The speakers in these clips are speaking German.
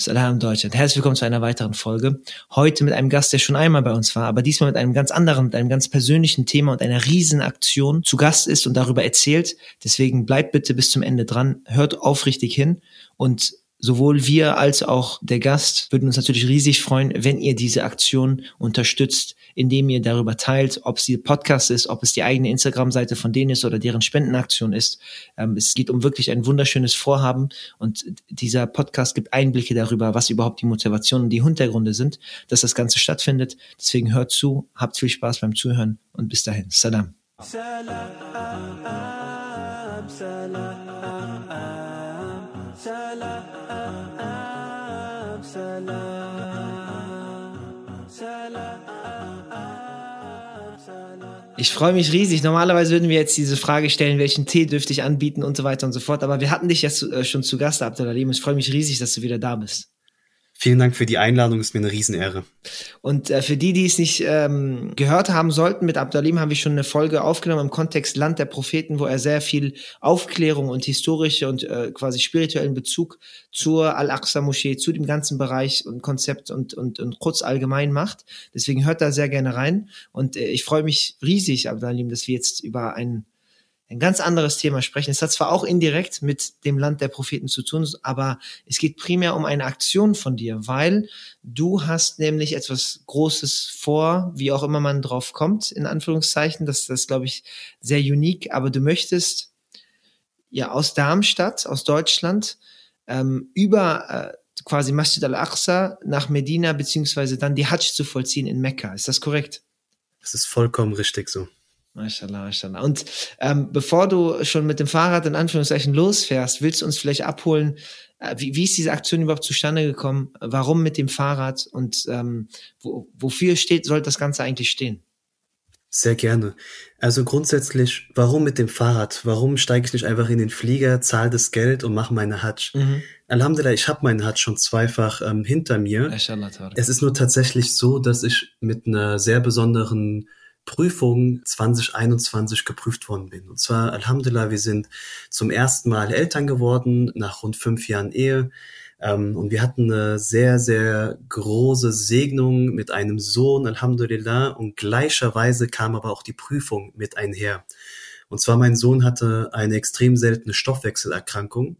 Salam Deutschland. Herzlich willkommen zu einer weiteren Folge. Heute mit einem Gast, der schon einmal bei uns war, aber diesmal mit einem ganz anderen, mit einem ganz persönlichen Thema und einer Riesenaktion zu Gast ist und darüber erzählt. Deswegen bleibt bitte bis zum Ende dran, hört aufrichtig hin und sowohl wir als auch der Gast würden uns natürlich riesig freuen, wenn ihr diese Aktion unterstützt, indem ihr darüber teilt, ob es die Podcast ist, ob es die eigene Instagram-Seite von denen ist oder deren Spendenaktion ist. Ähm, es geht um wirklich ein wunderschönes Vorhaben und dieser Podcast gibt Einblicke darüber, was überhaupt die Motivation und die Hintergründe sind, dass das Ganze stattfindet. Deswegen hört zu, habt viel Spaß beim Zuhören und bis dahin. Salam. Salam, salam, salam. Ich freue mich riesig. Normalerweise würden wir jetzt diese Frage stellen, welchen Tee dürfte ich anbieten und so weiter und so fort. Aber wir hatten dich ja äh, schon zu Gast, Abdelalim. Ich freue mich riesig, dass du wieder da bist. Vielen Dank für die Einladung, ist mir eine Riesenehre. Und äh, für die, die es nicht ähm, gehört haben sollten, mit Abdalim haben wir schon eine Folge aufgenommen im Kontext Land der Propheten, wo er sehr viel Aufklärung und historische und äh, quasi spirituellen Bezug zur Al-Aqsa-Moschee, zu dem ganzen Bereich und Konzept und, und, und kurz allgemein macht. Deswegen hört da sehr gerne rein. Und äh, ich freue mich riesig, Abdalim, dass wir jetzt über ein ein ganz anderes Thema sprechen. Es hat zwar auch indirekt mit dem Land der Propheten zu tun, aber es geht primär um eine Aktion von dir, weil du hast nämlich etwas Großes vor, wie auch immer man drauf kommt, in Anführungszeichen. Das, das glaube ich, sehr unique, aber du möchtest ja aus Darmstadt, aus Deutschland, ähm, über äh, quasi Masjid al-Aqsa nach Medina, beziehungsweise dann die Hajj zu vollziehen in Mekka. Ist das korrekt? Das ist vollkommen richtig so. Mashallah, mashallah. Und ähm, bevor du schon mit dem Fahrrad in Anführungszeichen losfährst, willst du uns vielleicht abholen, äh, wie, wie ist diese Aktion überhaupt zustande gekommen? Warum mit dem Fahrrad und ähm, wo, wofür steht, soll das Ganze eigentlich stehen? Sehr gerne. Also grundsätzlich, warum mit dem Fahrrad? Warum steige ich nicht einfach in den Flieger, zahle das Geld und mache meine Hajj? Mhm. Alhamdulillah, ich habe meinen Hajj schon zweifach ähm, hinter mir. Es ist nur tatsächlich so, dass ich mit einer sehr besonderen Prüfung 2021 geprüft worden bin. Und zwar, Alhamdulillah, wir sind zum ersten Mal Eltern geworden, nach rund fünf Jahren Ehe. Ähm, und wir hatten eine sehr, sehr große Segnung mit einem Sohn, Alhamdulillah. Und gleicherweise kam aber auch die Prüfung mit einher. Und zwar mein Sohn hatte eine extrem seltene Stoffwechselerkrankung,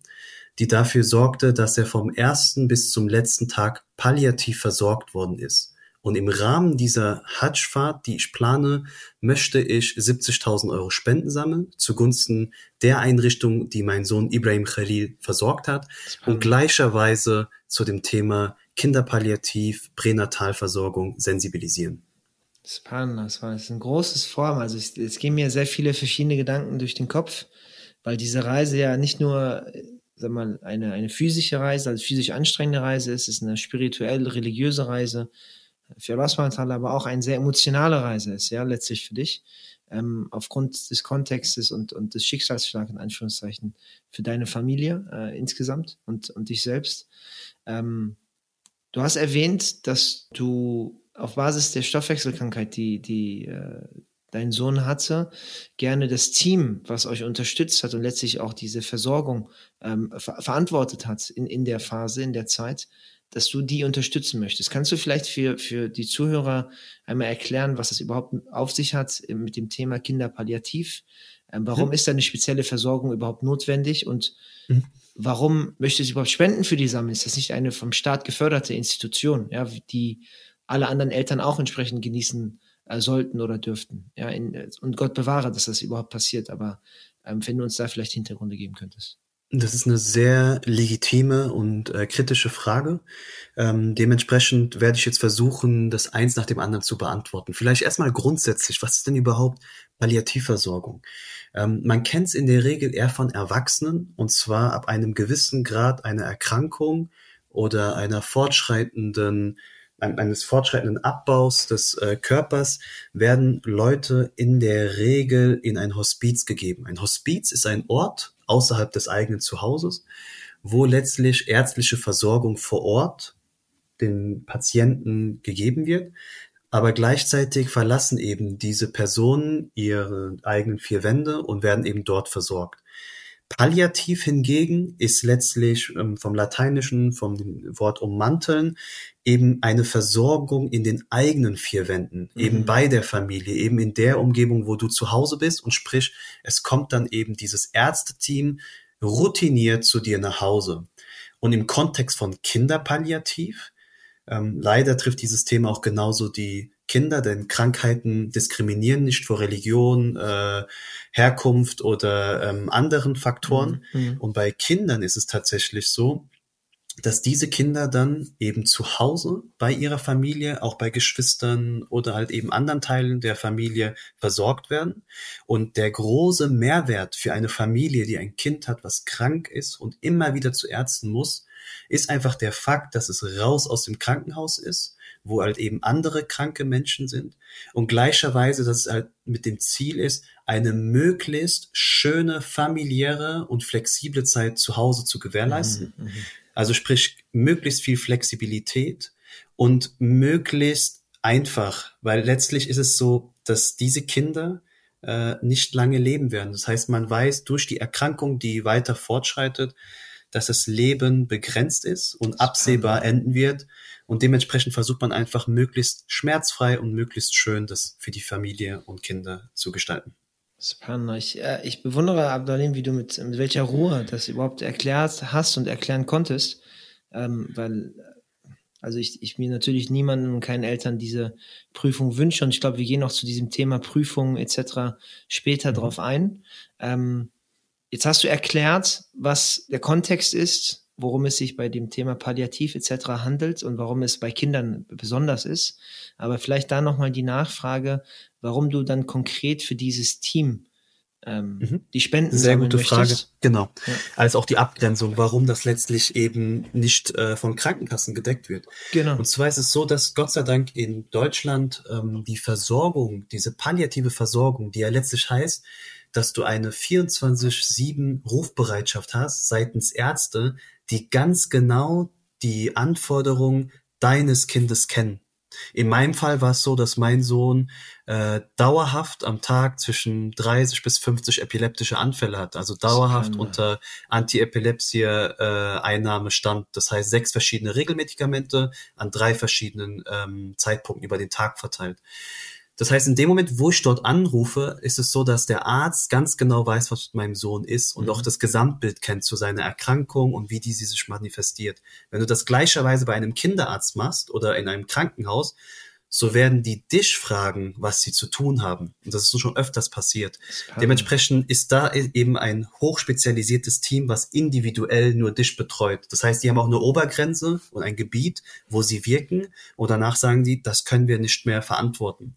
die dafür sorgte, dass er vom ersten bis zum letzten Tag palliativ versorgt worden ist. Und im Rahmen dieser Hajj-Fahrt, die ich plane, möchte ich 70.000 Euro Spenden sammeln zugunsten der Einrichtung, die mein Sohn Ibrahim Khalil versorgt hat und gleicherweise zu dem Thema Kinderpalliativ, Pränatalversorgung sensibilisieren. Spannend, das war ein großes Form. Also es, es gehen mir sehr viele verschiedene Gedanken durch den Kopf, weil diese Reise ja nicht nur sag mal, eine, eine physische Reise, also physisch anstrengende Reise ist, es ist eine spirituell religiöse Reise für Allah aber auch eine sehr emotionale Reise ist, ja, letztlich für dich, ähm, aufgrund des Kontextes und, und des Schicksalsschlags, in Anführungszeichen, für deine Familie äh, insgesamt und, und dich selbst. Ähm, du hast erwähnt, dass du auf Basis der Stoffwechselkrankheit, die, die äh, dein Sohn hatte, gerne das Team, was euch unterstützt hat und letztlich auch diese Versorgung ähm, ver verantwortet hat in, in der Phase, in der Zeit, dass du die unterstützen möchtest. Kannst du vielleicht für, für die Zuhörer einmal erklären, was das überhaupt auf sich hat mit dem Thema Kinderpalliativ? Ähm, warum mhm. ist da eine spezielle Versorgung überhaupt notwendig und mhm. warum möchtest du überhaupt Spenden für die sammeln? Ist das nicht eine vom Staat geförderte Institution, ja, die alle anderen Eltern auch entsprechend genießen äh, sollten oder dürften? Ja, in, und Gott bewahre, dass das überhaupt passiert. Aber ähm, wenn du uns da vielleicht Hintergründe geben könntest. Das ist eine sehr legitime und äh, kritische Frage. Ähm, dementsprechend werde ich jetzt versuchen, das eins nach dem anderen zu beantworten. Vielleicht erstmal grundsätzlich, was ist denn überhaupt Palliativversorgung? Ähm, man kennt es in der Regel eher von Erwachsenen und zwar ab einem gewissen Grad einer Erkrankung oder einer fortschreitenden eines fortschreitenden Abbaus des äh, Körpers werden Leute in der Regel in ein Hospiz gegeben. Ein Hospiz ist ein Ort, außerhalb des eigenen Zuhauses, wo letztlich ärztliche Versorgung vor Ort den Patienten gegeben wird. Aber gleichzeitig verlassen eben diese Personen ihre eigenen vier Wände und werden eben dort versorgt. Palliativ hingegen ist letztlich ähm, vom Lateinischen, vom Wort ummanteln, eben eine Versorgung in den eigenen vier Wänden, mhm. eben bei der Familie, eben in der Umgebung, wo du zu Hause bist und sprich, es kommt dann eben dieses Ärzteteam routiniert zu dir nach Hause. Und im Kontext von Kinderpalliativ, ähm, leider trifft dieses Thema auch genauso die Kinder, denn Krankheiten diskriminieren nicht vor Religion, äh, Herkunft oder ähm, anderen Faktoren. Mhm. mhm. Und bei Kindern ist es tatsächlich so, dass diese Kinder dann eben zu Hause bei ihrer Familie, auch bei Geschwistern oder halt eben anderen Teilen der Familie versorgt werden. Und der große Mehrwert für eine Familie, die ein Kind hat, was krank ist und immer wieder zu Ärzten muss, ist einfach der Fakt, dass es raus aus dem Krankenhaus ist wo halt eben andere kranke Menschen sind und gleicherweise, dass es halt mit dem Ziel ist, eine möglichst schöne familiäre und flexible Zeit zu Hause zu gewährleisten. Mhm, mhm, also sprich, möglichst viel Flexibilität und möglichst einfach, weil letztlich ist es so, dass diese Kinder äh, nicht lange leben werden. Das heißt, man weiß durch die Erkrankung, die weiter fortschreitet, dass das Leben begrenzt ist und absehbar enden wird. Und dementsprechend versucht man einfach möglichst schmerzfrei und möglichst schön das für die Familie und Kinder zu gestalten. Spannend. Ich, äh, ich bewundere, Abdalim, wie du mit, mit welcher Ruhe das überhaupt erklärt hast und erklären konntest. Ähm, weil, also ich, ich mir natürlich niemanden und keinen Eltern diese Prüfung wünsche. Und ich glaube, wir gehen noch zu diesem Thema Prüfung etc. später mhm. drauf ein. Ähm, jetzt hast du erklärt, was der Kontext ist, worum es sich bei dem Thema Palliativ etc. handelt und warum es bei Kindern besonders ist. Aber vielleicht da nochmal die Nachfrage, warum du dann konkret für dieses Team ähm, mhm. die Spenden Sehr gute möchtest. Frage. Genau. Ja. Als auch die Abgrenzung, warum das letztlich eben nicht äh, von Krankenkassen gedeckt wird. Genau. Und zwar ist es so, dass Gott sei Dank in Deutschland ähm, die Versorgung, diese palliative Versorgung, die ja letztlich heißt, dass du eine 24-7 Rufbereitschaft hast seitens Ärzte, die ganz genau die Anforderungen deines Kindes kennen. In meinem Fall war es so, dass mein Sohn äh, dauerhaft am Tag zwischen 30 bis 50 epileptische Anfälle hat, also dauerhaft unter Antiepilepsie-Einnahme äh, stand. Das heißt sechs verschiedene Regelmedikamente an drei verschiedenen ähm, Zeitpunkten über den Tag verteilt. Das heißt, in dem Moment, wo ich dort anrufe, ist es so, dass der Arzt ganz genau weiß, was mit meinem Sohn ist und mhm. auch das Gesamtbild kennt zu seiner Erkrankung und wie die sich manifestiert. Wenn du das gleicherweise bei einem Kinderarzt machst oder in einem Krankenhaus, so werden die dich fragen, was sie zu tun haben. Und das ist so schon öfters passiert. Dementsprechend ist da e- eben ein hochspezialisiertes Team, was individuell nur dich betreut. Das heißt, die haben auch eine Obergrenze und ein Gebiet, wo sie wirken. Und danach sagen die, das können wir nicht mehr verantworten.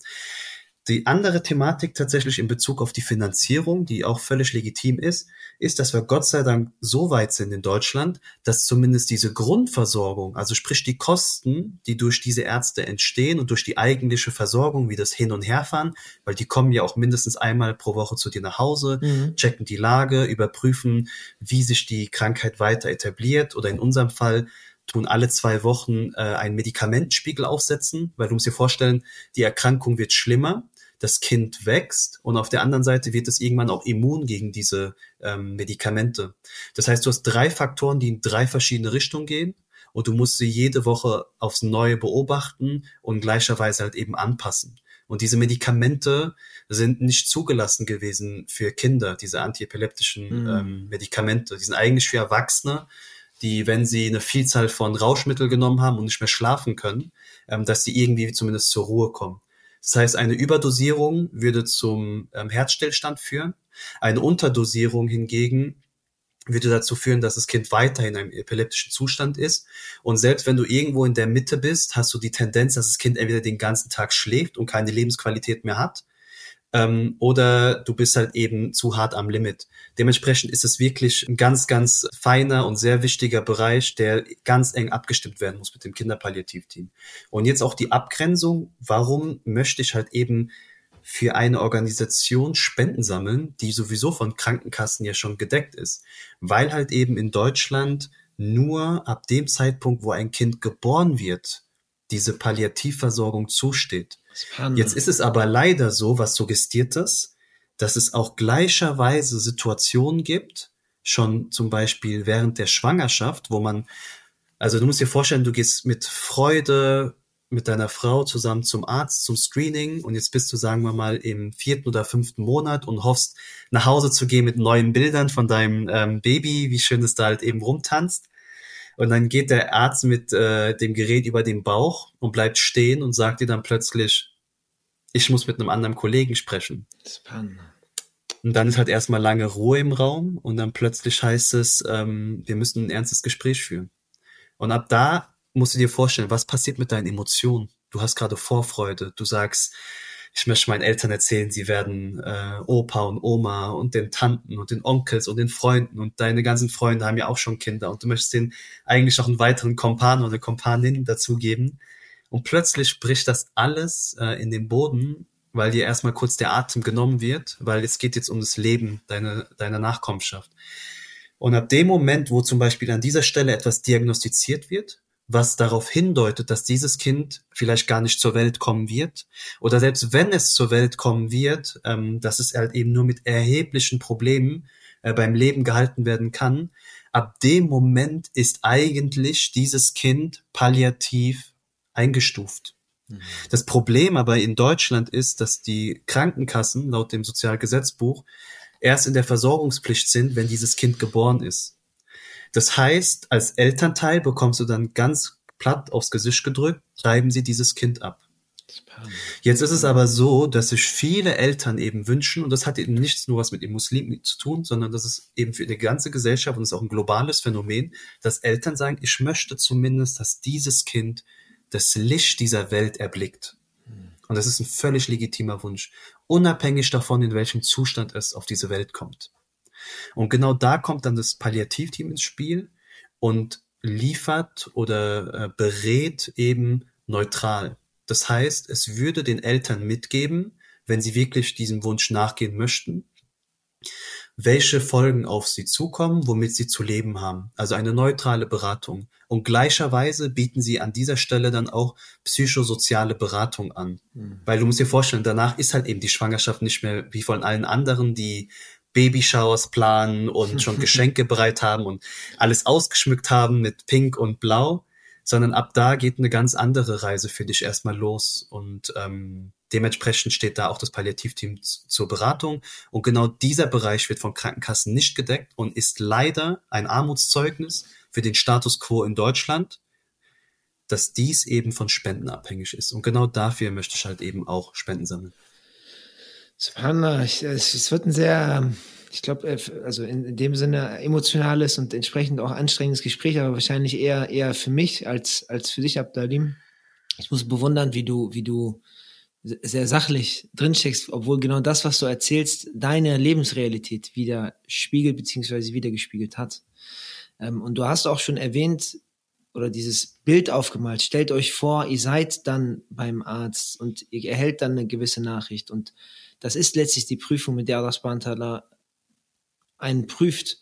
Die andere Thematik tatsächlich in Bezug auf die Finanzierung, die auch völlig legitim ist, ist, dass wir Gott sei Dank so weit sind in Deutschland, dass zumindest diese Grundversorgung, also sprich die Kosten, die durch diese Ärzte entstehen und durch die eigentliche Versorgung, wie das Hin- und Herfahren, weil die kommen ja auch mindestens einmal pro Woche zu dir nach Hause, mhm. checken die Lage, überprüfen, wie sich die Krankheit weiter etabliert oder in unserem Fall tun alle zwei Wochen äh, einen Medikamentenspiegel aufsetzen, weil du musst dir vorstellen, die Erkrankung wird schlimmer das Kind wächst und auf der anderen Seite wird es irgendwann auch immun gegen diese ähm, Medikamente. Das heißt, du hast drei Faktoren, die in drei verschiedene Richtungen gehen und du musst sie jede Woche aufs Neue beobachten und gleicherweise halt eben anpassen. Und diese Medikamente sind nicht zugelassen gewesen für Kinder, diese antiepileptischen mhm. ähm, Medikamente. Die sind eigentlich für Erwachsene, die, wenn sie eine Vielzahl von Rauschmittel genommen haben und nicht mehr schlafen können, ähm, dass sie irgendwie zumindest zur Ruhe kommen. Das heißt, eine Überdosierung würde zum ähm, Herzstillstand führen. Eine Unterdosierung hingegen würde dazu führen, dass das Kind weiterhin in einem epileptischen Zustand ist. Und selbst wenn du irgendwo in der Mitte bist, hast du die Tendenz, dass das Kind entweder den ganzen Tag schläft und keine Lebensqualität mehr hat ähm, oder du bist halt eben zu hart am Limit. Dementsprechend ist es wirklich ein ganz, ganz feiner und sehr wichtiger Bereich, der ganz eng abgestimmt werden muss mit dem Kinderpalliativteam. Und jetzt auch die Abgrenzung, warum möchte ich halt eben für eine Organisation Spenden sammeln, die sowieso von Krankenkassen ja schon gedeckt ist, weil halt eben in Deutschland nur ab dem Zeitpunkt, wo ein Kind geboren wird, diese Palliativversorgung zusteht. Jetzt ist es aber leider so, was suggestiert das, dass es auch gleicherweise Situationen gibt, schon zum Beispiel während der Schwangerschaft, wo man, also du musst dir vorstellen, du gehst mit Freude mit deiner Frau zusammen zum Arzt, zum Screening und jetzt bist du, sagen wir mal, im vierten oder fünften Monat und hoffst, nach Hause zu gehen mit neuen Bildern von deinem ähm, Baby, wie schön es da halt eben rumtanzt. Und dann geht der Arzt mit äh, dem Gerät über den Bauch und bleibt stehen und sagt dir dann plötzlich, ich muss mit einem anderen Kollegen sprechen. Spannend. Und dann ist halt erstmal lange Ruhe im Raum und dann plötzlich heißt es, ähm, wir müssen ein ernstes Gespräch führen. Und ab da musst du dir vorstellen, was passiert mit deinen Emotionen? Du hast gerade Vorfreude, du sagst, ich möchte meinen Eltern erzählen, sie werden äh, Opa und Oma und den Tanten und den Onkels und den Freunden und deine ganzen Freunde haben ja auch schon Kinder und du möchtest denen eigentlich noch einen weiteren Kompan oder eine Kompanin dazugeben. Und plötzlich bricht das alles äh, in den Boden, weil dir erstmal kurz der Atem genommen wird, weil es geht jetzt um das Leben deiner, deiner Nachkommenschaft. Und ab dem Moment, wo zum Beispiel an dieser Stelle etwas diagnostiziert wird, was darauf hindeutet, dass dieses Kind vielleicht gar nicht zur Welt kommen wird. Oder selbst wenn es zur Welt kommen wird, ähm, dass es halt eben nur mit erheblichen Problemen äh, beim Leben gehalten werden kann. Ab dem Moment ist eigentlich dieses Kind palliativ eingestuft. Mhm. Das Problem aber in Deutschland ist, dass die Krankenkassen laut dem Sozialgesetzbuch erst in der Versorgungspflicht sind, wenn dieses Kind geboren ist. Das heißt, als Elternteil bekommst du dann ganz platt aufs Gesicht gedrückt, treiben sie dieses Kind ab. Jetzt ist es aber so, dass sich viele Eltern eben wünschen, und das hat eben nichts nur was mit den Muslimen zu tun, sondern das ist eben für die ganze Gesellschaft und ist auch ein globales Phänomen, dass Eltern sagen, ich möchte zumindest, dass dieses Kind das Licht dieser Welt erblickt. Und das ist ein völlig legitimer Wunsch, unabhängig davon, in welchem Zustand es auf diese Welt kommt. Und genau da kommt dann das Palliativteam ins Spiel und liefert oder äh, berät eben neutral. Das heißt, es würde den Eltern mitgeben, wenn sie wirklich diesem Wunsch nachgehen möchten, welche Folgen auf sie zukommen, womit sie zu leben haben. Also eine neutrale Beratung. Und gleicherweise bieten sie an dieser Stelle dann auch psychosoziale Beratung an. Mhm. Weil du musst dir vorstellen, danach ist halt eben die Schwangerschaft nicht mehr wie von allen anderen, die Babyshowers planen und schon Geschenke bereit haben und alles ausgeschmückt haben mit Pink und Blau, sondern ab da geht eine ganz andere Reise für dich erstmal los und ähm, dementsprechend steht da auch das Palliativteam zur Beratung und genau dieser Bereich wird von Krankenkassen nicht gedeckt und ist leider ein Armutszeugnis für den Status quo in Deutschland, dass dies eben von Spenden abhängig ist und genau dafür möchte ich halt eben auch Spenden sammeln. Subhanallah, es wird ein sehr, ich glaube, äh, also in, dem Sinne emotionales und entsprechend auch anstrengendes Gespräch, aber wahrscheinlich eher, eher für mich als, als für dich, Abdalim. Ich muss bewundern, wie du, wie du sehr sachlich drinsteckst, obwohl genau das, was du erzählst, deine Lebensrealität wieder spiegelt beziehungsweise wieder gespiegelt hat. Ähm, und du hast auch schon erwähnt oder dieses Bild aufgemalt. Stellt euch vor, ihr seid dann beim Arzt und ihr erhält dann eine gewisse Nachricht und das ist letztlich die Prüfung, mit der Allah subhanahu einen prüft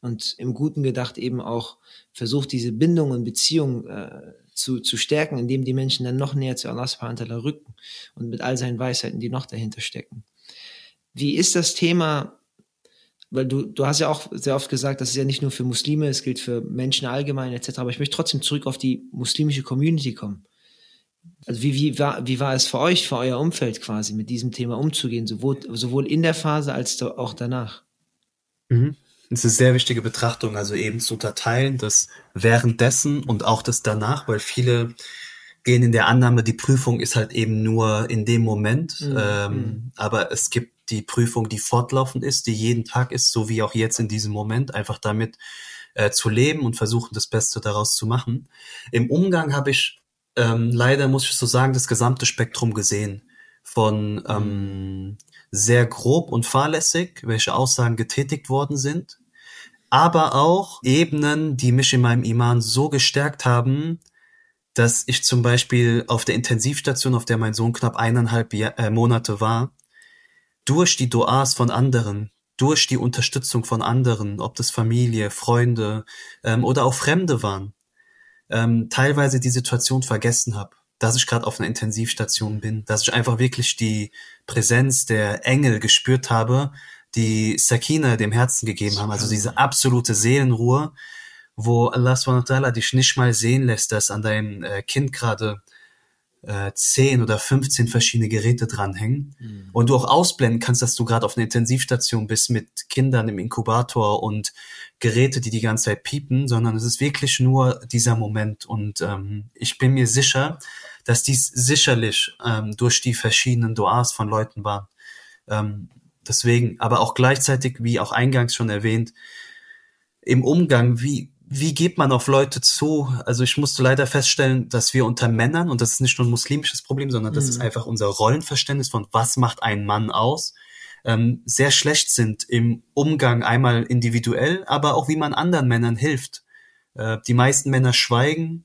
und im Guten gedacht eben auch versucht, diese Bindung und Beziehung äh, zu, zu stärken, indem die Menschen dann noch näher zu Allah subhanahu rücken und mit all seinen Weisheiten, die noch dahinter stecken. Wie ist das Thema, weil du, du hast ja auch sehr oft gesagt, das ist ja nicht nur für Muslime, es gilt für Menschen allgemein etc., aber ich möchte trotzdem zurück auf die muslimische Community kommen. Also wie, wie, war, wie war es für euch, für euer Umfeld quasi, mit diesem Thema umzugehen, sowohl, sowohl in der Phase als auch danach? Mhm. Das ist eine sehr wichtige Betrachtung, also eben zu unterteilen, das währenddessen und auch das danach, weil viele gehen in der Annahme, die Prüfung ist halt eben nur in dem Moment, mhm. ähm, mhm. aber es gibt die Prüfung, die fortlaufend ist, die jeden Tag ist, so wie auch jetzt in diesem Moment, einfach damit äh, zu leben und versuchen, das Beste daraus zu machen. Im Umgang habe ich ähm, leider muss ich so sagen, das gesamte Spektrum gesehen. Von ähm, sehr grob und fahrlässig, welche Aussagen getätigt worden sind, aber auch Ebenen, die mich in meinem Iman so gestärkt haben, dass ich zum Beispiel auf der Intensivstation, auf der mein Sohn knapp eineinhalb Jahr, äh, Monate war, durch die Duas von anderen, durch die Unterstützung von anderen, ob das Familie, Freunde ähm, oder auch Fremde waren, ähm, teilweise die Situation vergessen habe, dass ich gerade auf einer Intensivstation bin, dass ich einfach wirklich die Präsenz der Engel gespürt habe, die Sakina dem Herzen gegeben haben, also diese absolute Seelenruhe, wo Allah dich nicht mal sehen lässt, dass an deinem äh, Kind gerade äh, 10 oder 15 verschiedene Geräte dranhängen mhm. und du auch ausblenden kannst, dass du gerade auf einer Intensivstation bist mit Kindern im Inkubator und Geräte, die die ganze Zeit piepen, sondern es ist wirklich nur dieser Moment und ähm, ich bin mir sicher, dass dies sicherlich ähm, durch die verschiedenen Duas von Leuten war. Ähm, deswegen, aber auch gleichzeitig, wie auch eingangs schon erwähnt, im Umgang, wie wie geht man auf Leute zu? Also ich musste leider feststellen, dass wir unter Männern, und das ist nicht nur ein muslimisches Problem, sondern das mhm. ist einfach unser Rollenverständnis von, was macht ein Mann aus, ähm, sehr schlecht sind im Umgang einmal individuell, aber auch wie man anderen Männern hilft. Äh, die meisten Männer schweigen,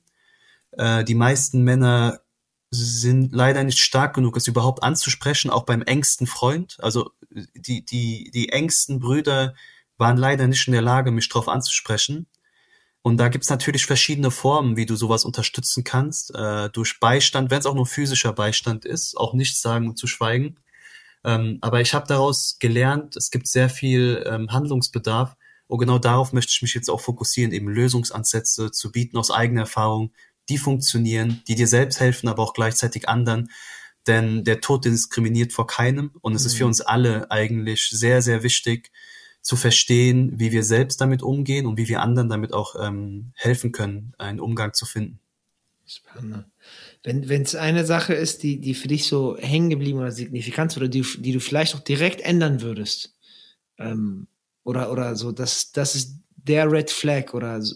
äh, die meisten Männer sind leider nicht stark genug, es überhaupt anzusprechen, auch beim engsten Freund. Also die, die, die engsten Brüder waren leider nicht in der Lage, mich drauf anzusprechen. Und da gibt's natürlich verschiedene Formen, wie du sowas unterstützen kannst. Äh, durch Beistand, wenn es auch nur physischer Beistand ist, auch nichts sagen und zu schweigen. Ähm, aber ich habe daraus gelernt, es gibt sehr viel ähm, Handlungsbedarf. Und genau darauf möchte ich mich jetzt auch fokussieren, eben Lösungsansätze zu bieten aus eigener Erfahrung, die funktionieren, die dir selbst helfen, aber auch gleichzeitig anderen. Denn der Tod diskriminiert vor keinem. Und es mhm. ist für mhm. uns alle eigentlich sehr, sehr wichtig, zu verstehen, wie wir selbst damit umgehen und wie wir anderen damit auch ähm, helfen können, einen Umgang zu finden. Spannend. Wenn es eine Sache ist, die, die für dich so hängen geblieben oder signifikant oder die, die du vielleicht auch direkt ändern würdest, ähm, oder, oder so, das, das ist der Red Flag oder so,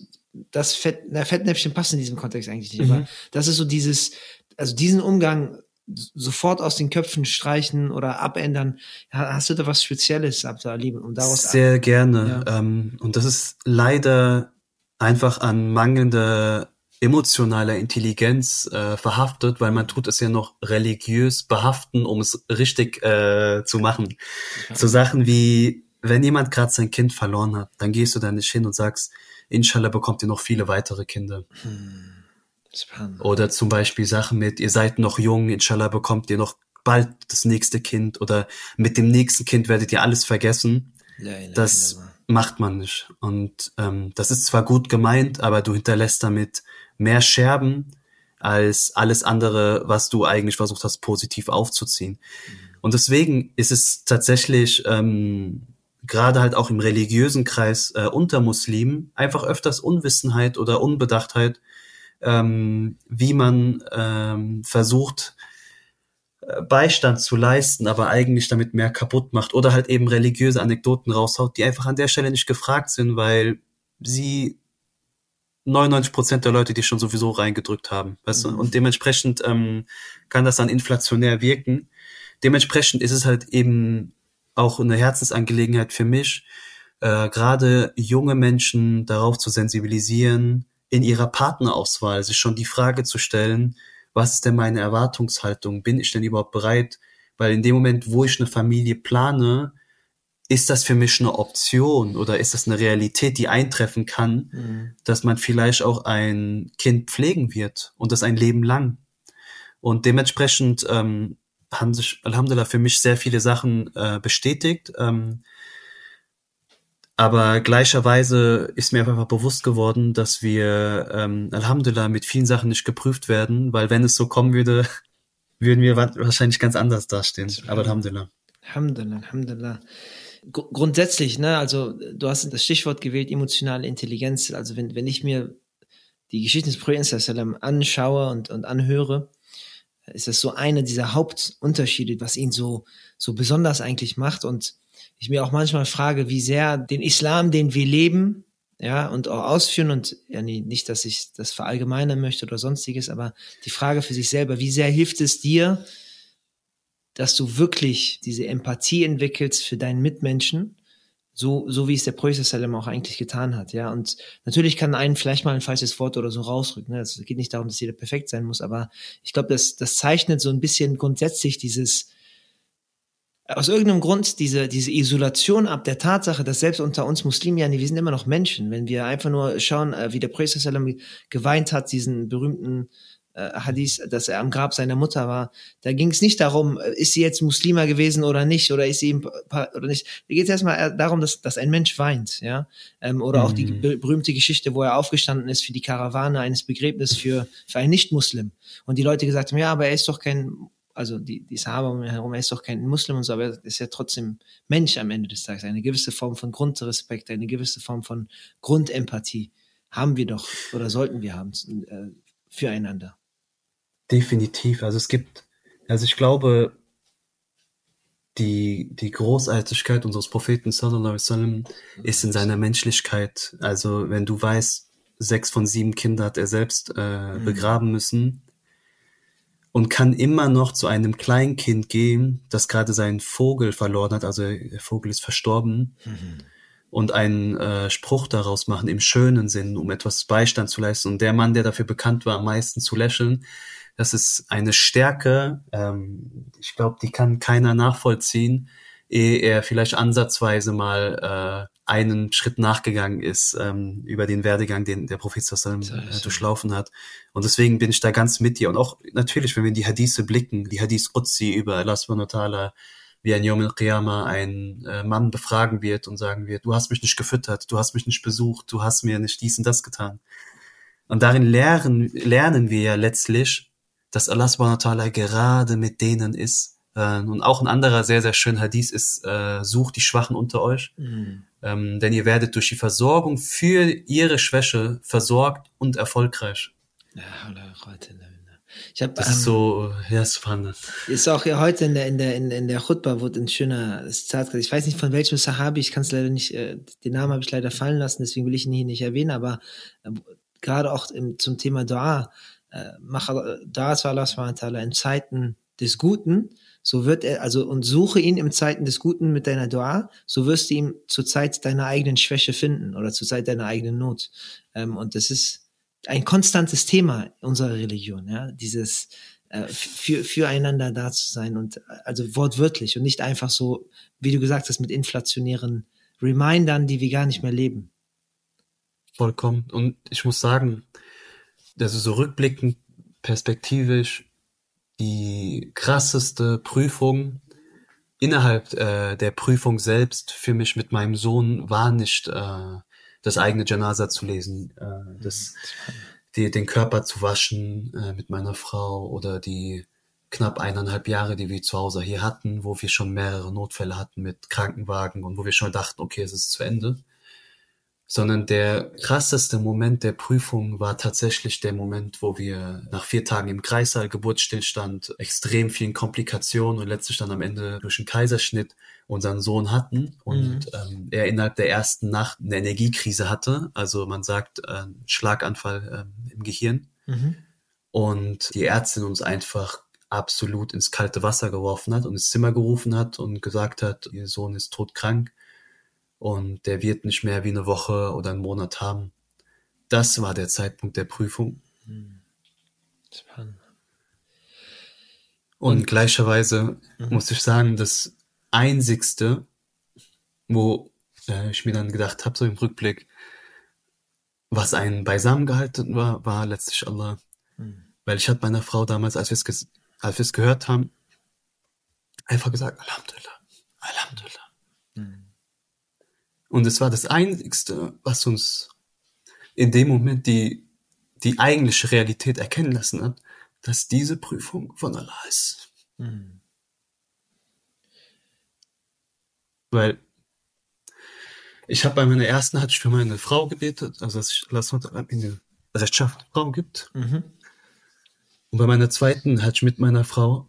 das Fett, na, Fettnäpfchen passt in diesem Kontext eigentlich nicht, mhm. aber das ist so dieses, also diesen Umgang sofort aus den Köpfen streichen oder abändern. Hast du da was Spezielles, Abdali, um daraus Sehr gerne. Ja. Ähm, und das ist leider einfach an mangelnder emotionaler Intelligenz äh, verhaftet, weil man tut es ja noch religiös behaften, um es richtig äh, zu machen. Ja. So Sachen wie, wenn jemand gerade sein Kind verloren hat, dann gehst du da nicht hin und sagst, Inshallah bekommt ihr noch viele weitere Kinder. Hm. Oder zum Beispiel Sachen mit, ihr seid noch jung, inshallah bekommt ihr noch bald das nächste Kind oder mit dem nächsten Kind werdet ihr alles vergessen. das macht man nicht. Und ähm, das ist zwar gut gemeint, aber du hinterlässt damit mehr Scherben als alles andere, was du eigentlich versucht hast, positiv aufzuziehen. Mhm. Und deswegen ist es tatsächlich ähm, gerade halt auch im religiösen Kreis äh, unter Muslimen einfach öfters Unwissenheit oder Unbedachtheit, ähm, wie man ähm, versucht, äh, Beistand zu leisten, aber eigentlich damit mehr kaputt macht oder halt eben religiöse Anekdoten raushaut, die einfach an der Stelle nicht gefragt sind, weil sie 99 Prozent der Leute, die schon sowieso reingedrückt haben, weißt mhm. du? Und dementsprechend ähm, kann das dann inflationär wirken. Dementsprechend ist es halt eben auch eine Herzensangelegenheit für mich, äh, gerade junge Menschen darauf zu sensibilisieren, in ihrer Partnerauswahl sich schon die Frage zu stellen, was ist denn meine Erwartungshaltung? Bin ich denn überhaupt bereit? Weil in dem Moment, wo ich eine Familie plane, ist das für mich eine Option oder ist das eine Realität, die eintreffen kann, mhm. dass man vielleicht auch ein Kind pflegen wird und das ein Leben lang. Und dementsprechend ähm, haben sich Alhamdulillah für mich sehr viele Sachen äh, bestätigt. Ähm, aber gleicherweise ist mir einfach bewusst geworden, dass wir, ähm, Alhamdulillah, mit vielen Sachen nicht geprüft werden, weil wenn es so kommen würde, würden wir wahrscheinlich ganz anders dastehen. Aber Alhamdulillah. Alhamdulillah, Alhamdulillah. Grundsätzlich, ne, also du hast das Stichwort gewählt, emotionale Intelligenz. Also wenn, wenn ich mir die Geschichten des Propheten anschaue und, und anhöre, ist das so einer dieser Hauptunterschiede, was ihn so, so besonders eigentlich macht. Und ich mir auch manchmal frage, wie sehr den Islam, den wir leben, ja, und auch ausführen und ja, nicht, dass ich das verallgemeinern möchte oder sonstiges, aber die Frage für sich selber, wie sehr hilft es dir, dass du wirklich diese Empathie entwickelst für deinen Mitmenschen, so, so wie es der Prophet auch eigentlich getan hat, ja. Und natürlich kann einen vielleicht mal ein falsches Wort oder so rausrücken. Ne? Es geht nicht darum, dass jeder perfekt sein muss, aber ich glaube, das, das zeichnet so ein bisschen grundsätzlich dieses, aus irgendeinem Grund diese, diese Isolation ab der Tatsache, dass selbst unter uns Muslimen, ja, wir sind immer noch Menschen. Wenn wir einfach nur schauen, äh, wie der Prophet geweint hat, diesen berühmten Hadith, dass er am Grab seiner Mutter war. Da ging es nicht darum, äh, ist sie jetzt Muslima gewesen oder nicht, oder ist sie oder nicht. Da geht es erstmal darum, dass, dass ein Mensch weint, ja. Ähm, oder mhm. auch die mhm. berühmte Geschichte, wo er aufgestanden ist für die Karawane eines Begräbnisses für, für einen Nicht-Muslim. Und die Leute gesagt haben, ja, aber er ist doch kein, also die, die Sahaba um ihn herum, er ist doch kein Muslim und so, aber er ist ja trotzdem Mensch am Ende des Tages. Eine gewisse Form von Grundrespekt, eine gewisse Form von Grundempathie haben wir doch oder sollten wir haben äh, füreinander. Definitiv. Also es gibt, also ich glaube, die, die Großartigkeit unseres Propheten sallallahu alaihi ist in seiner Menschlichkeit. Also wenn du weißt, sechs von sieben Kinder hat er selbst äh, mhm. begraben müssen und kann immer noch zu einem Kleinkind gehen, das gerade seinen Vogel verloren hat, also der Vogel ist verstorben mhm. und einen äh, Spruch daraus machen im schönen Sinn, um etwas Beistand zu leisten. Und der Mann, der dafür bekannt war, am meisten zu lächeln, das ist eine Stärke, ähm, ich glaube, die kann keiner nachvollziehen, ehe er vielleicht ansatzweise mal äh, einen Schritt nachgegangen ist ähm, über den Werdegang, den der Prophet Sassalem äh, durchlaufen hat. Und deswegen bin ich da ganz mit dir. Und auch natürlich, wenn wir in die Hadithe blicken, die Hadith Qudsi über Allah subhanahu wa ta'ala, wie ein Yom al-Qiyamah ein äh, Mann befragen wird und sagen wird, du hast mich nicht gefüttert, du hast mich nicht besucht, du hast mir nicht dies und das getan. Und darin lernen, lernen wir ja letztlich, dass Allah subhanahu wa ta'ala gerade mit denen ist. Äh, und auch ein anderer sehr, sehr schöner Hadith ist, äh, sucht die Schwachen unter euch. Mhm. Ähm, denn ihr werdet durch die Versorgung für ihre Schwäche versorgt und erfolgreich. Ich hab, das ähm, ist so, ja, spannend. Ist auch ja heute in der, in der, in, in der Chutba wurde ein schöner Zitat Ich weiß nicht von welchem Sahabi, ich kann es leider nicht, äh, den Namen habe ich leider fallen lassen, deswegen will ich ihn hier nicht erwähnen, aber äh, gerade auch im, zum Thema Dua, da Allah in Zeiten des Guten, so wird er, also und suche ihn im Zeiten des Guten mit deiner Dua, so wirst du ihn zur Zeit deiner eigenen Schwäche finden oder zur Zeit deiner eigenen Not. Ähm, und das ist ein konstantes Thema unserer Religion, ja, dieses äh, für, füreinander da zu sein und also wortwörtlich und nicht einfach so, wie du gesagt hast, mit inflationären Remindern, die wir gar nicht mehr leben. Vollkommen. Und ich muss sagen, also so rückblickend, perspektivisch, die krasseste Prüfung. Innerhalb äh, der Prüfung selbst für mich mit meinem Sohn war nicht äh, das eigene Janaza zu lesen, äh, das, die, den Körper zu waschen äh, mit meiner Frau oder die knapp eineinhalb Jahre, die wir zu Hause hier hatten, wo wir schon mehrere Notfälle hatten mit Krankenwagen und wo wir schon dachten, okay, es ist zu Ende sondern der krasseste Moment der Prüfung war tatsächlich der Moment, wo wir nach vier Tagen im Kreissaal, Geburtsstillstand, extrem vielen Komplikationen und letztlich dann am Ende durch einen Kaiserschnitt unseren Sohn hatten und mhm. ähm, er innerhalb der ersten Nacht eine Energiekrise hatte, also man sagt äh, Schlaganfall ähm, im Gehirn mhm. und die Ärztin uns einfach absolut ins kalte Wasser geworfen hat und ins Zimmer gerufen hat und gesagt hat, ihr Sohn ist todkrank und der wird nicht mehr wie eine Woche oder einen Monat haben. Das war der Zeitpunkt der Prüfung. Spannend. Und, und gleicherweise mhm. muss ich sagen, das Einzigste, wo äh, ich mir dann gedacht habe, so im Rückblick, was einen beisammen gehalten war, war letztlich Allah. Mhm. Weil ich hatte meiner Frau damals, als wir es als wir es gehört haben, einfach gesagt, Alhamdulillah, Alhamdulillah. Und es war das Einzigste, was uns in dem Moment die, die eigentliche Realität erkennen lassen hat, dass diese Prüfung von Allah ist. Mhm. Weil ich habe bei meiner ersten hatte ich für meine Frau gebetet, also dass ich Allah eine rechtschaffene Frau gibt. Mhm. Und bei meiner zweiten hatte ich mit meiner Frau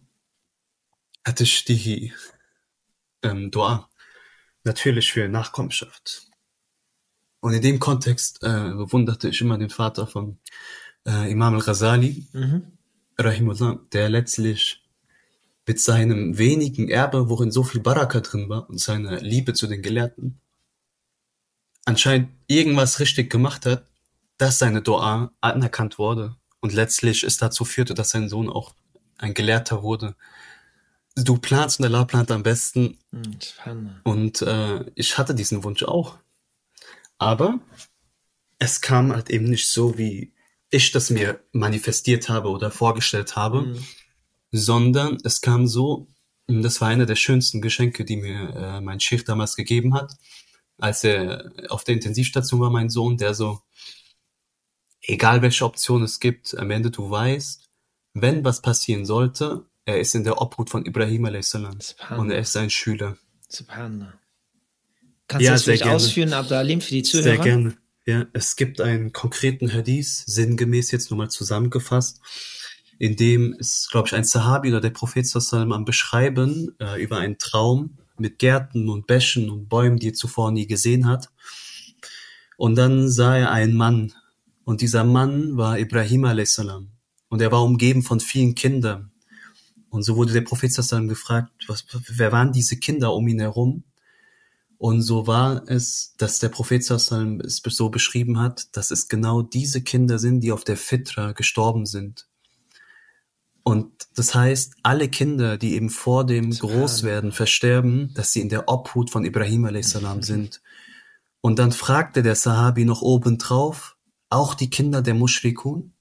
hatte ich die ähm, Dua natürlich für Nachkommenschaft. Und in dem Kontext äh, bewunderte ich immer den Vater von äh, Imam al-Ghazali, mhm. Rahimullah, der letztlich mit seinem wenigen Erbe, worin so viel Baraka drin war und seiner Liebe zu den Gelehrten, anscheinend irgendwas richtig gemacht hat, dass seine Dua anerkannt wurde und letztlich es dazu führte, dass sein Sohn auch ein Gelehrter wurde du planst und Allah plant am besten. Hm, und äh, ich hatte diesen Wunsch auch. Aber es kam halt eben nicht so, wie ich das mir manifestiert habe oder vorgestellt habe, mhm. sondern es kam so, das war einer der schönsten Geschenke, die mir äh, mein Chef damals gegeben hat, als er auf der Intensivstation war, mein Sohn, der so, egal welche Option es gibt, am Ende du weißt, wenn was passieren sollte, er ist in der Obhut von Ibrahim a.s. und er ist sein Schüler. Subhanallah. Kannst ja, du das vielleicht gerne. ausführen, Abdalim, für die Zuhörer? Sehr gerne. Ja, es gibt einen konkreten Hadith, sinngemäß jetzt nur mal zusammengefasst, in dem ist, glaube ich, ein Sahabi oder der Prophet sallam am Beschreiben äh, über einen Traum mit Gärten und Bächen und Bäumen, die er zuvor nie gesehen hat. Und dann sah er einen Mann. Und dieser Mann war Ibrahim a.s. Und er war umgeben von vielen Kindern. Und so wurde der Prophet sallam gefragt, was, wer waren diese Kinder um ihn herum? Und so war es, dass der Prophet es so beschrieben hat, dass es genau diese Kinder sind, die auf der Fitra gestorben sind. Und das heißt, alle Kinder, die eben vor dem Großwerden versterben, dass sie in der Obhut von Ibrahim a.s. sind. Und dann fragte der Sahabi noch obendrauf, auch die Kinder der Mushrikun?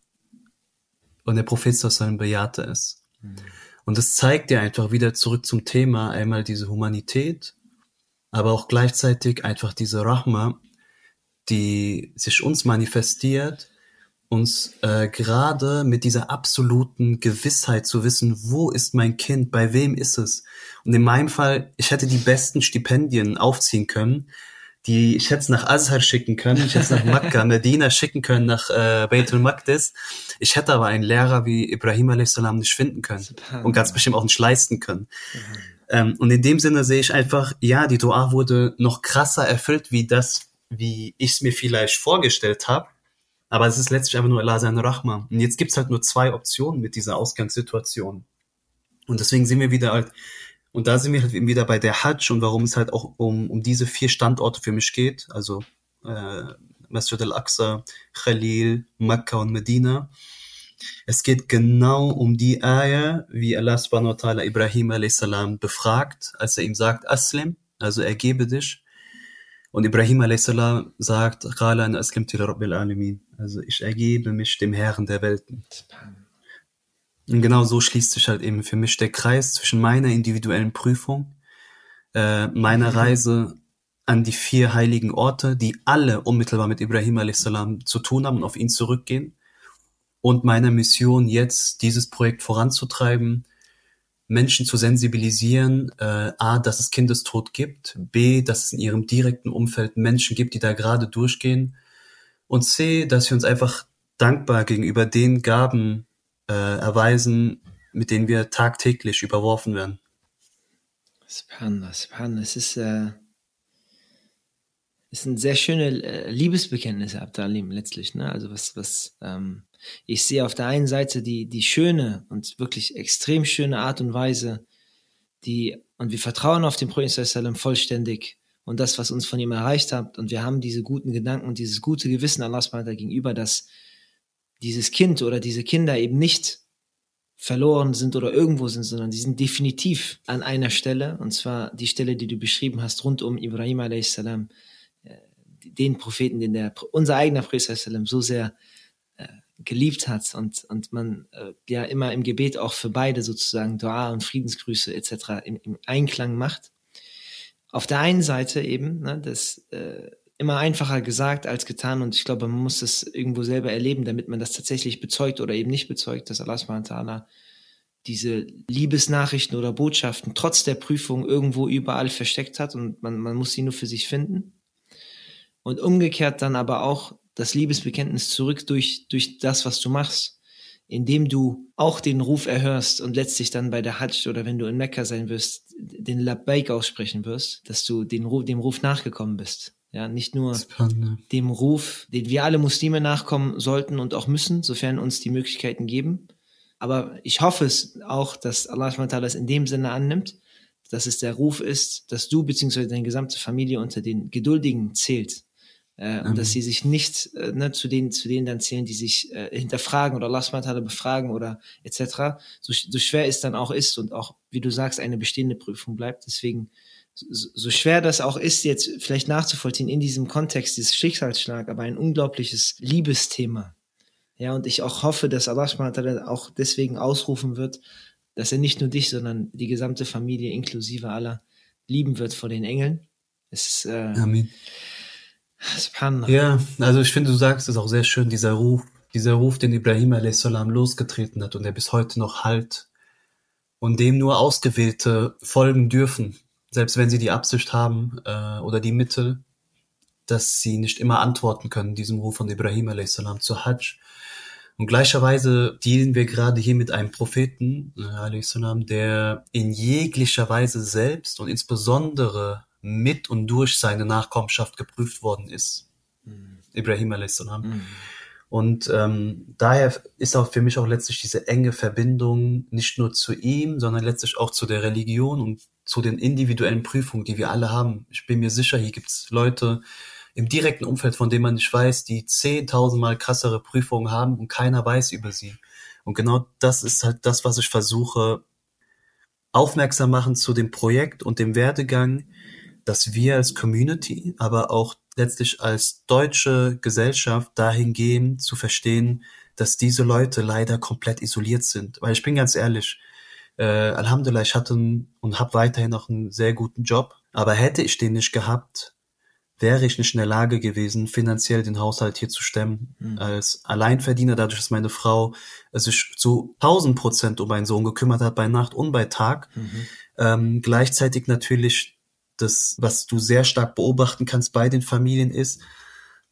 Und der Prophet bejahte es. Mhm. Und das zeigt ja einfach wieder zurück zum Thema, einmal diese Humanität, aber auch gleichzeitig einfach diese Rahma, die sich uns manifestiert uns äh, gerade mit dieser absoluten Gewissheit zu wissen, wo ist mein Kind, bei wem ist es. Und in meinem Fall, ich hätte die besten Stipendien aufziehen können, die ich hätte es nach Azhar schicken können, ich hätte es nach Makkah, Medina schicken können, nach äh, Beitul Maqdis. Ich hätte aber einen Lehrer wie Ibrahim a.s. nicht finden können und ganz bestimmt auch nicht leisten können. Ähm, und in dem Sinne sehe ich einfach, ja, die Dua wurde noch krasser erfüllt, wie das, wie ich es mir vielleicht vorgestellt habe. Aber es ist letztlich einfach nur Allah seine Rahma. Und jetzt gibt's halt nur zwei Optionen mit dieser Ausgangssituation. Und deswegen sind wir wieder halt, und da sind wir halt wieder bei der Hajj und warum es halt auch um, um diese vier Standorte für mich geht. Also äh, Masjid al-Aqsa, Khalil, Mekka und Medina. Es geht genau um die Ayah, wie Allah subhanahu wa ta'ala Ibrahim a.s. befragt, als er ihm sagt, Aslim, also ergebe dich. Und Ibrahim a.s. sagt, also ich ergebe mich dem Herrn der Welten. Und genau so schließt sich halt eben für mich der Kreis zwischen meiner individuellen Prüfung, äh, meiner mhm. Reise an die vier heiligen Orte, die alle unmittelbar mit Ibrahim a.s. zu tun haben und auf ihn zurückgehen, und meiner Mission jetzt, dieses Projekt voranzutreiben, Menschen zu sensibilisieren, äh, a, dass es Kindestod gibt, b, dass es in ihrem direkten Umfeld Menschen gibt, die da gerade durchgehen und c, dass wir uns einfach dankbar gegenüber den Gaben äh, erweisen, mit denen wir tagtäglich überworfen werden. Subhanallah, subhanallah. Es ist, äh, es sind sehr schöne äh, Liebesbekenntnisse, Abdalim, letztlich. Ne? Also was, was ähm, ich sehe auf der einen Seite die, die schöne und wirklich extrem schöne Art und Weise, die, und wir vertrauen auf den Prophet vollständig und das, was uns von ihm erreicht hat. Und wir haben diese guten Gedanken und dieses gute Gewissen Allah gegenüber, dass dieses Kind oder diese Kinder eben nicht verloren sind oder irgendwo sind, sondern die sind definitiv an einer Stelle, und zwar die Stelle, die du beschrieben hast, rund um Ibrahim a.s., äh, den Propheten, den der, unser eigener Prophet so sehr geliebt hat und, und man äh, ja immer im Gebet auch für beide sozusagen Dua und Friedensgrüße etc. im, im Einklang macht. Auf der einen Seite eben, ne, das äh, immer einfacher gesagt als getan und ich glaube, man muss das irgendwo selber erleben, damit man das tatsächlich bezeugt oder eben nicht bezeugt, dass Allah subhanahu diese Liebesnachrichten oder Botschaften trotz der Prüfung irgendwo überall versteckt hat und man, man muss sie nur für sich finden. Und umgekehrt dann aber auch das Liebesbekenntnis zurück durch, durch das, was du machst, indem du auch den Ruf erhörst und letztlich dann bei der Hajj oder wenn du in Mekka sein wirst, den Labbaik aussprechen wirst, dass du den dem Ruf nachgekommen bist. Ja, nicht nur dem Ruf, den wir alle Muslime nachkommen sollten und auch müssen, sofern uns die Möglichkeiten geben. Aber ich hoffe es auch, dass Allah es in dem Sinne annimmt, dass es der Ruf ist, dass du bzw. deine gesamte Familie unter den Geduldigen zählt äh, und dass sie sich nicht äh, ne, zu denen zu denen dann zählen, die sich äh, hinterfragen oder Lastmatale befragen oder etc. So, so schwer es dann auch ist und auch, wie du sagst, eine bestehende Prüfung bleibt. Deswegen, so, schwer das auch ist, jetzt vielleicht nachzuvollziehen in diesem Kontext, dieses Schicksalsschlag, aber ein unglaubliches Liebesthema. Ja, und ich auch hoffe, dass Allah auch deswegen ausrufen wird, dass er nicht nur dich, sondern die gesamte Familie inklusive aller lieben wird vor den Engeln. Es ist, äh, Amen. Ja, also ich finde, du sagst es auch sehr schön, dieser Ruf, dieser Ruf, den Ibrahim a.s. losgetreten hat und der bis heute noch halt und dem nur Ausgewählte folgen dürfen, selbst wenn sie die Absicht haben äh, oder die Mittel, dass sie nicht immer antworten können, diesem Ruf von Ibrahim a.s. zu Hajj. Und gleicherweise dienen wir gerade hier mit einem Propheten, äh, der in jeglicher Weise selbst und insbesondere mit und durch seine Nachkommenschaft geprüft worden ist. Mhm. Ibrahim a.s. Mhm. Und ähm, daher ist auch für mich auch letztlich diese enge Verbindung nicht nur zu ihm, sondern letztlich auch zu der Religion und zu den individuellen Prüfungen, die wir alle haben. Ich bin mir sicher, hier gibt's Leute im direkten Umfeld, von denen man nicht weiß, die zehntausendmal krassere Prüfungen haben und keiner weiß über sie. Und genau das ist halt das, was ich versuche, aufmerksam machen zu dem Projekt und dem Werdegang, dass wir als Community, aber auch letztlich als deutsche Gesellschaft dahin gehen, zu verstehen, dass diese Leute leider komplett isoliert sind. Weil ich bin ganz ehrlich, äh, Alhamdulillah, ich hatte und habe weiterhin noch einen sehr guten Job, aber hätte ich den nicht gehabt, wäre ich nicht in der Lage gewesen, finanziell den Haushalt hier zu stemmen. Mhm. Als Alleinverdiener, dadurch, dass meine Frau sich zu 1000 Prozent um meinen Sohn gekümmert hat, bei Nacht und bei Tag. Mhm. Ähm, gleichzeitig natürlich das, was du sehr stark beobachten kannst bei den Familien ist,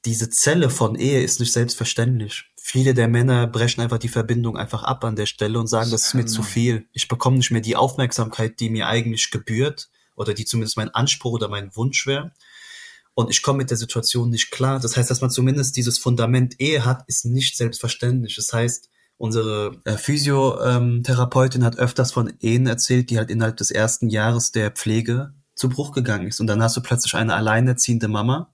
diese Zelle von Ehe ist nicht selbstverständlich. Viele der Männer brechen einfach die Verbindung einfach ab an der Stelle und sagen, das ist mir zu viel. Ich bekomme nicht mehr die Aufmerksamkeit, die mir eigentlich gebührt oder die zumindest mein Anspruch oder mein Wunsch wäre. Und ich komme mit der Situation nicht klar. Das heißt, dass man zumindest dieses Fundament Ehe hat, ist nicht selbstverständlich. Das heißt, unsere äh, Physiotherapeutin hat öfters von Ehen erzählt, die halt innerhalb des ersten Jahres der Pflege zu Bruch gegangen ist. Und dann hast du plötzlich eine alleinerziehende Mama,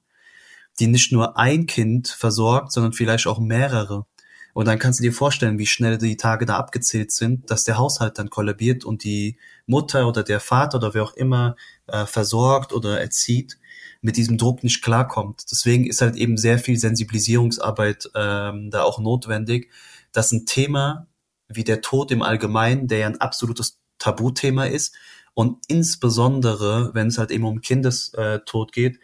die nicht nur ein Kind versorgt, sondern vielleicht auch mehrere. Und dann kannst du dir vorstellen, wie schnell die Tage da abgezählt sind, dass der Haushalt dann kollabiert und die Mutter oder der Vater oder wer auch immer äh, versorgt oder erzieht, mit diesem Druck nicht klarkommt. Deswegen ist halt eben sehr viel Sensibilisierungsarbeit ähm, da auch notwendig, dass ein Thema wie der Tod im Allgemeinen, der ja ein absolutes Tabuthema ist, und insbesondere, wenn es halt eben um Kindestod geht,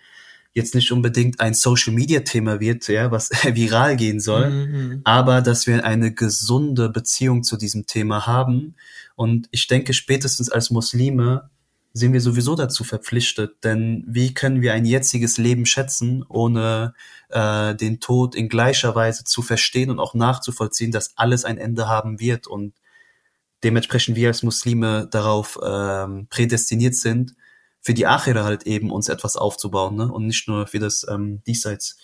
jetzt nicht unbedingt ein Social Media Thema wird, ja, was viral gehen soll, mhm. aber dass wir eine gesunde Beziehung zu diesem Thema haben. Und ich denke, spätestens als Muslime sind wir sowieso dazu verpflichtet, denn wie können wir ein jetziges Leben schätzen, ohne äh, den Tod in gleicher Weise zu verstehen und auch nachzuvollziehen, dass alles ein Ende haben wird und dementsprechend wir als Muslime darauf ähm, prädestiniert sind, für die Achira halt eben uns etwas aufzubauen ne? und nicht nur für das ähm, Diesseits.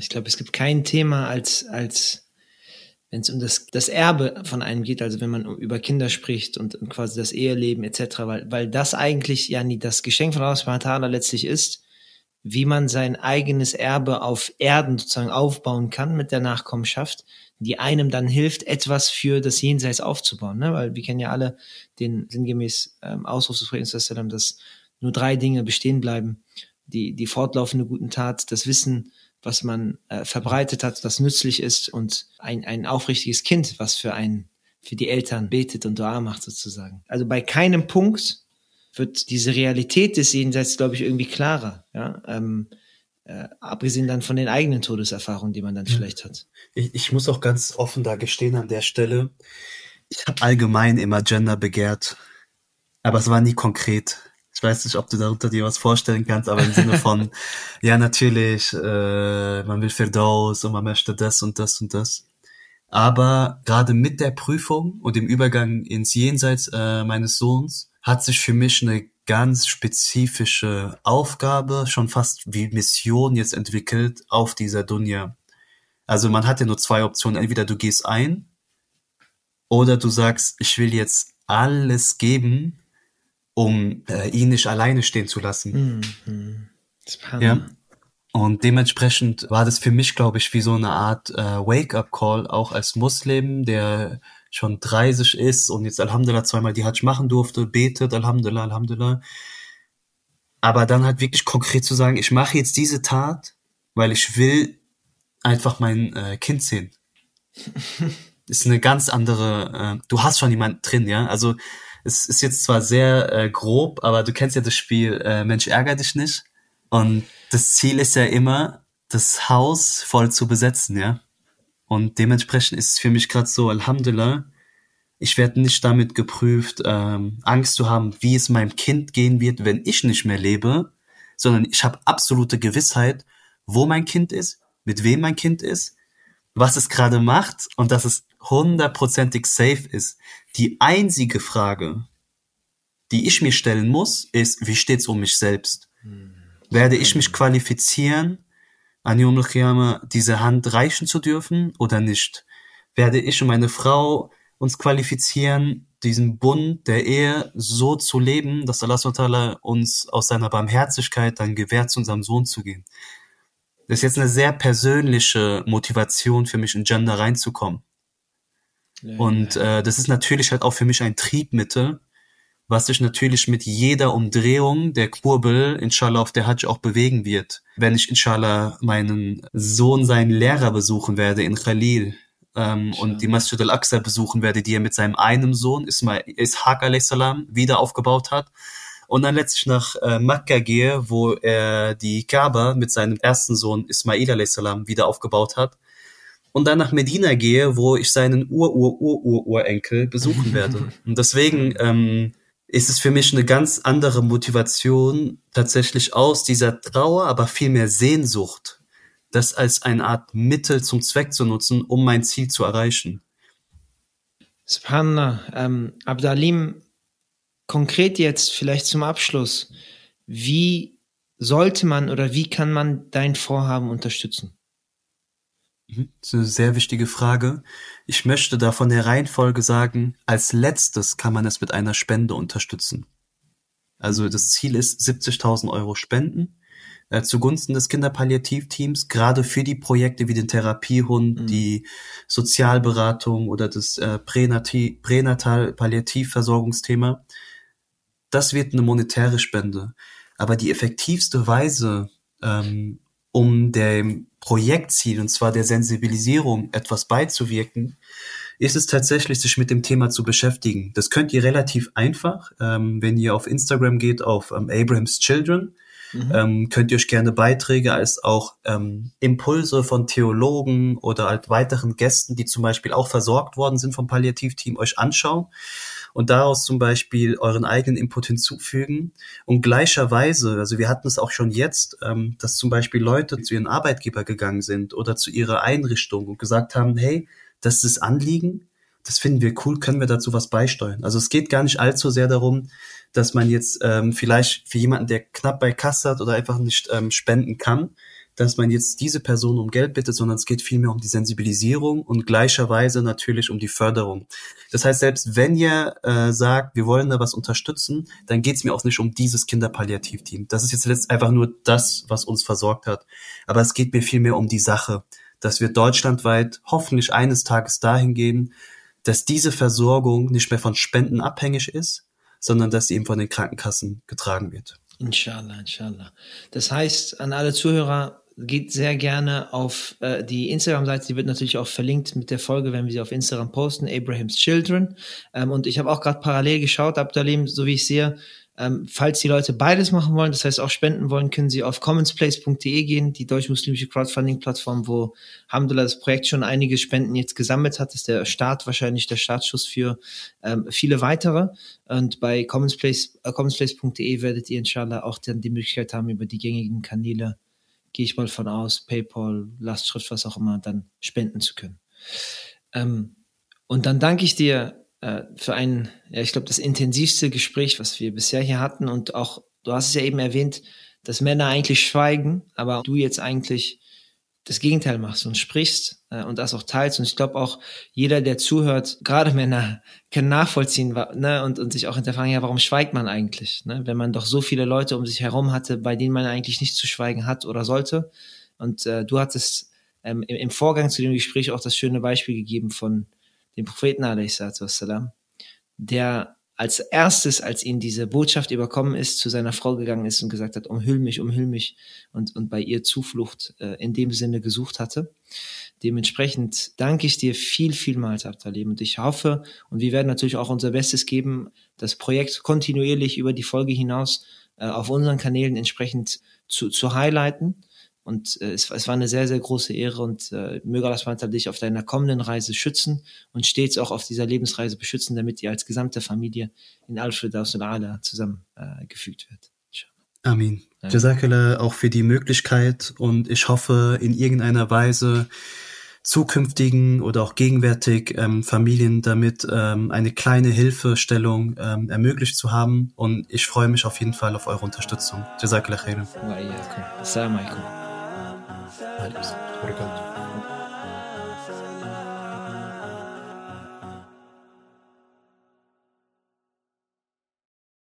Ich glaube, es gibt kein Thema als, als wenn es um das, das Erbe von einem geht, also wenn man über Kinder spricht und, und quasi das Eheleben etc., weil, weil das eigentlich ja nie das Geschenk von Allah letztlich ist, wie man sein eigenes Erbe auf Erden sozusagen aufbauen kann mit der Nachkommenschaft, die einem dann hilft, etwas für das Jenseits aufzubauen. Ne? Weil wir kennen ja alle den sinngemäß ähm, Ausruf des Friedens, dass nur drei Dinge bestehen bleiben. Die, die fortlaufende guten Tat, das Wissen, was man äh, verbreitet hat, das nützlich ist und ein, ein aufrichtiges Kind, was für ein, für die Eltern betet und Dua macht sozusagen. Also bei keinem Punkt wird diese Realität des Jenseits, glaube ich, irgendwie klarer. Ja, ähm, äh, abgesehen dann von den eigenen Todeserfahrungen, die man dann vielleicht hat. Ich, ich muss auch ganz offen da gestehen an der Stelle. Ich habe allgemein immer Gender begehrt, aber es war nie konkret. Ich weiß nicht, ob du darunter dir was vorstellen kannst, aber im Sinne von, ja natürlich, äh, man will Firdaus und man möchte das und das und das. Aber gerade mit der Prüfung und dem Übergang ins Jenseits äh, meines Sohns hat sich für mich eine ganz spezifische Aufgabe, schon fast wie Mission jetzt entwickelt auf dieser Dunja. Also man hat ja nur zwei Optionen. Entweder du gehst ein oder du sagst, ich will jetzt alles geben, um äh, ihn nicht alleine stehen zu lassen. Mhm. Ja. Und dementsprechend war das für mich, glaube ich, wie so eine Art äh, Wake-up-Call, auch als Muslim, der schon 30 ist und jetzt Alhamdulillah zweimal die Hajj machen durfte, betet, Alhamdulillah, Alhamdulillah. Aber dann halt wirklich konkret zu sagen, ich mache jetzt diese Tat, weil ich will einfach mein äh, Kind sehen. ist eine ganz andere, äh, du hast schon jemanden drin, ja. Also es ist jetzt zwar sehr äh, grob, aber du kennst ja das Spiel äh, Mensch ärger dich nicht. Und das Ziel ist ja immer, das Haus voll zu besetzen, ja. Und dementsprechend ist es für mich gerade so, Alhamdulillah, ich werde nicht damit geprüft, ähm, Angst zu haben, wie es meinem Kind gehen wird, wenn ich nicht mehr lebe, sondern ich habe absolute Gewissheit, wo mein Kind ist, mit wem mein Kind ist, was es gerade macht und dass es hundertprozentig safe ist. Die einzige Frage, die ich mir stellen muss, ist, wie steht's um mich selbst? Hm. Werde ich mich qualifizieren, an Yom Qiyamah diese Hand reichen zu dürfen oder nicht? Werde ich und meine Frau uns qualifizieren, diesen Bund der Ehe so zu leben, dass Allah uns aus seiner Barmherzigkeit dann gewährt, zu unserem Sohn zu gehen? Das ist jetzt eine sehr persönliche Motivation für mich, in Gender reinzukommen. Ja, und äh, das ist natürlich halt auch für mich ein Triebmittel, was sich natürlich mit jeder Umdrehung der Kurbel, inshallah, auf der Hajj auch bewegen wird. Wenn ich, inshallah, meinen Sohn, seinen Lehrer besuchen werde in Khalil ähm, und die Masjid al-Aqsa besuchen werde, die er mit seinem einen Sohn, Ismail, Ishaq a.s. wieder aufgebaut hat, und dann letztlich nach äh, Mekka gehe, wo er die Kaaba mit seinem ersten Sohn Ismail a.s. wieder aufgebaut hat und dann nach Medina gehe, wo ich seinen Ur-Ur-Ur-Urenkel besuchen werde. Und deswegen ähm, ist es für mich eine ganz andere Motivation, tatsächlich aus dieser Trauer, aber vielmehr Sehnsucht, das als eine Art Mittel zum Zweck zu nutzen, um mein Ziel zu erreichen. Subhanallah. Ähm, Abdalim, konkret jetzt vielleicht zum Abschluss, wie sollte man oder wie kann man dein Vorhaben unterstützen? Das ist eine sehr wichtige Frage. Ich möchte da von der Reihenfolge sagen, als letztes kann man es mit einer Spende unterstützen. Also das Ziel ist 70.000 Euro Spenden äh, zugunsten des Kinderpalliativteams, gerade für die Projekte wie den Therapiehund, mhm. die Sozialberatung oder das äh, Pränatal-Palliativversorgungsthema das wird eine monetäre Spende. Aber die effektivste Weise, ähm, um dem Projektziel, und zwar der Sensibilisierung, etwas beizuwirken, ist es tatsächlich, sich mit dem Thema zu beschäftigen. Das könnt ihr relativ einfach, ähm, wenn ihr auf Instagram geht, auf ähm, Abraham's Children, mhm. ähm, könnt ihr euch gerne Beiträge als auch ähm, Impulse von Theologen oder halt weiteren Gästen, die zum Beispiel auch versorgt worden sind vom Palliativteam, euch anschauen und daraus zum Beispiel euren eigenen Input hinzufügen. Und gleicherweise, also wir hatten es auch schon jetzt, ähm, dass zum Beispiel Leute zu ihren Arbeitgeber gegangen sind oder zu ihrer Einrichtung und gesagt haben, hey, das ist das Anliegen, das finden wir cool, können wir dazu was beisteuern. Also es geht gar nicht allzu sehr darum, dass man jetzt ähm, vielleicht für jemanden, der knapp bei Kasse hat oder einfach nicht ähm, spenden kann, dass man jetzt diese Person um Geld bittet, sondern es geht vielmehr um die Sensibilisierung und gleicherweise natürlich um die Förderung. Das heißt, selbst wenn ihr äh, sagt, wir wollen da was unterstützen, dann geht es mir auch nicht um dieses Kinderpalliativteam. Das ist jetzt letzt einfach nur das, was uns versorgt hat. Aber es geht mir vielmehr um die Sache, dass wir deutschlandweit hoffentlich eines Tages dahin gehen, dass diese Versorgung nicht mehr von Spenden abhängig ist, sondern dass sie eben von den Krankenkassen getragen wird. Inshallah, inshallah. Das heißt, an alle Zuhörer, geht sehr gerne auf äh, die Instagram-Seite, die wird natürlich auch verlinkt mit der Folge, wenn wir sie auf Instagram posten, Abraham's Children. Ähm, und ich habe auch gerade parallel geschaut, Abdalim, so wie ich sehe, ähm, falls die Leute beides machen wollen, das heißt auch spenden wollen, können sie auf commonsplace.de gehen, die deutsch-muslimische Crowdfunding-Plattform, wo Alhamdulillah das Projekt schon einige Spenden jetzt gesammelt hat. Das ist der Start wahrscheinlich der Startschuss für ähm, viele weitere. Und bei commonsplace, äh, commonsplace.de werdet ihr inshallah auch dann die Möglichkeit haben, über die gängigen Kanäle gehe ich mal von aus, PayPal, Lastschrift, was auch immer, dann spenden zu können. Ähm, und dann danke ich dir äh, für ein, ja, ich glaube, das intensivste Gespräch, was wir bisher hier hatten. Und auch, du hast es ja eben erwähnt, dass Männer eigentlich schweigen, aber du jetzt eigentlich das Gegenteil machst und sprichst äh, und das auch teilst. Und ich glaube auch, jeder, der zuhört, gerade Männer, kann nachvollziehen ne, und, und sich auch hinterfragen, ja, warum schweigt man eigentlich? Ne? Wenn man doch so viele Leute um sich herum hatte, bei denen man eigentlich nicht zu schweigen hat oder sollte. Und äh, du hattest ähm, im, im Vorgang zu dem Gespräch auch das schöne Beispiel gegeben von dem Propheten, wassalam, der als erstes, als ihn diese Botschaft überkommen ist, zu seiner Frau gegangen ist und gesagt hat, umhüll mich, umhüll mich und, und bei ihr Zuflucht äh, in dem Sinne gesucht hatte. Dementsprechend danke ich dir viel, vielmals, Abdalim. Und ich hoffe, und wir werden natürlich auch unser Bestes geben, das Projekt kontinuierlich über die Folge hinaus äh, auf unseren Kanälen entsprechend zu, zu highlighten und äh, es, es war eine sehr, sehr große Ehre und äh, möge Allah SWT dich auf deiner kommenden Reise schützen und stets auch auf dieser Lebensreise beschützen, damit ihr als gesamte Familie in Al-Firdaus al-Ala zusammengefügt äh, wird. Amin. Ja. Jazakallah auch für die Möglichkeit und ich hoffe in irgendeiner Weise zukünftigen oder auch gegenwärtig ähm, Familien damit ähm, eine kleine Hilfestellung ähm, ermöglicht zu haben und ich freue mich auf jeden Fall auf eure Unterstützung. Jazakallah khairan. Assalamu alaikum. Alles. Obrigado.